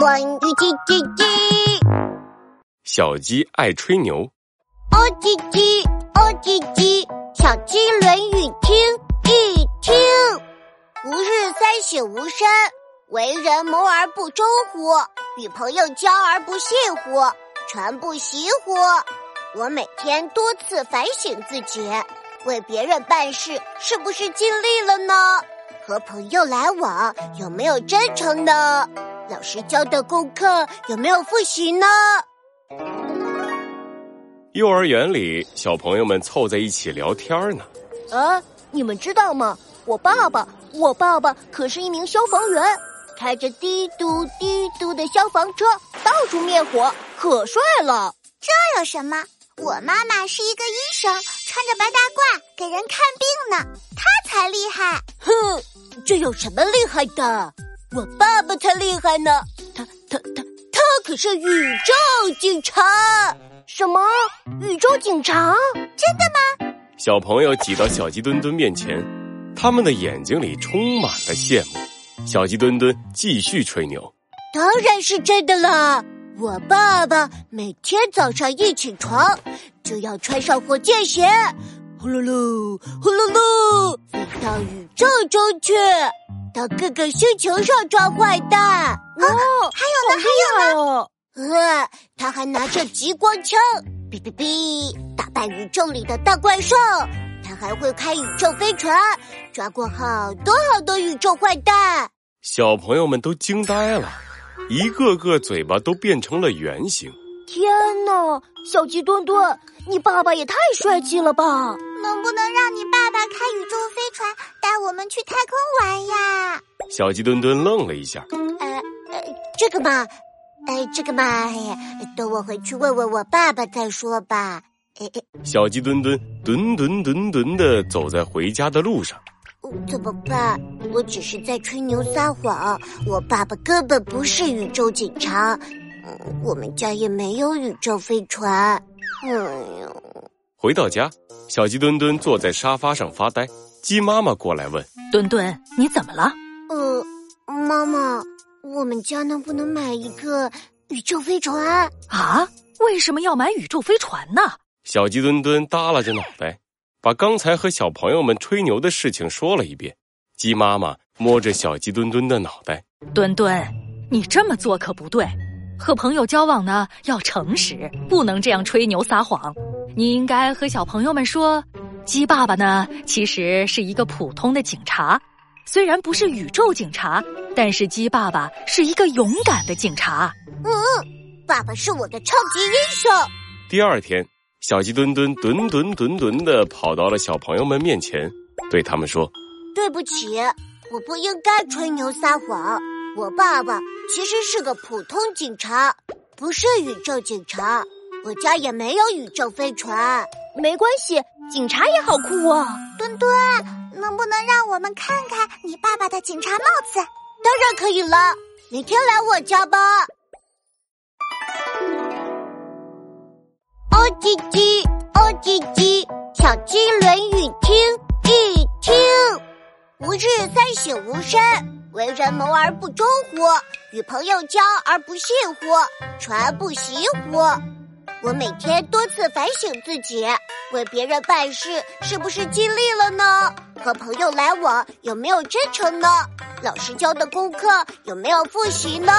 关于叽叽叽，小鸡爱吹牛。哦叽叽，哦叽叽，小鸡论语听一听。吾日三省吾身：为人谋而不忠乎？与朋友交而不信乎？传不习乎？我每天多次反省自己，为别人办事是不是尽力了呢？和朋友来往有没有真诚呢？老师教的功课有没有复习呢？幼儿园里，小朋友们凑在一起聊天呢。啊，你们知道吗？我爸爸，我爸爸可是一名消防员，开着滴嘟滴嘟的消防车，到处灭火，可帅了。这有什么？我妈妈是一个医生，穿着白大褂给人看病呢，她才厉害。哼，这有什么厉害的？我爸爸才厉害呢，他他他他可是宇宙警察！什么？宇宙警察？真的吗？小朋友挤到小鸡墩墩面前，他们的眼睛里充满了羡慕。小鸡墩墩继续吹牛：“当然是真的啦！我爸爸每天早上一起床，就要穿上火箭鞋，呼噜噜，呼噜噜，飞到宇宙中去。”到各个星球上抓坏蛋哦，还有呢，还有呢。呃，他还拿着激光枪，哔哔哔，打败宇宙里的大怪兽。他还会开宇宙飞船，抓过好多好多宇宙坏蛋。小朋友们都惊呆了，一个个嘴巴都变成了圆形。天哪，小鸡墩墩，你爸爸也太帅气了吧！能不能让你爸小鸡墩墩愣了一下。呃呃，这个嘛，哎，这个嘛，等我回去问问我爸爸再说吧。哎哎，小鸡墩墩墩墩墩墩的走在回家的路上。怎么办？我只是在吹牛撒谎，我爸爸根本不是宇宙警察。嗯我们家也没有宇宙飞船。哎呦！回到家，小鸡墩墩坐在沙发上发呆。鸡妈妈过来问：“墩墩，你怎么了？”“呃，妈妈，我们家能不能买一个宇宙飞船？”“啊？为什么要买宇宙飞船呢？”小鸡墩墩耷拉着脑袋，把刚才和小朋友们吹牛的事情说了一遍。鸡妈妈摸着小鸡墩墩的脑袋：“墩墩，你这么做可不对。”和朋友交往呢，要诚实，不能这样吹牛撒谎。你应该和小朋友们说，鸡爸爸呢，其实是一个普通的警察，虽然不是宇宙警察，但是鸡爸爸是一个勇敢的警察。嗯，爸爸是我的超级英雄。第二天，小鸡墩墩墩墩墩墩的跑到了小朋友们面前，对他们说：“对不起，我不应该吹牛撒谎。”我爸爸其实是个普通警察，不是宇宙警察。我家也没有宇宙飞船，没关系，警察也好酷啊！墩墩，能不能让我们看看你爸爸的警察帽子？当然可以了，明天来我家吧。哦叽叽，哦叽叽，小鸡论语听一听，吾日三省吾身。为人谋而不忠乎？与朋友交而不信乎？传不习乎？我每天多次反省自己，为别人办事是不是尽力了呢？和朋友来往有没有真诚呢？老师教的功课有没有复习呢？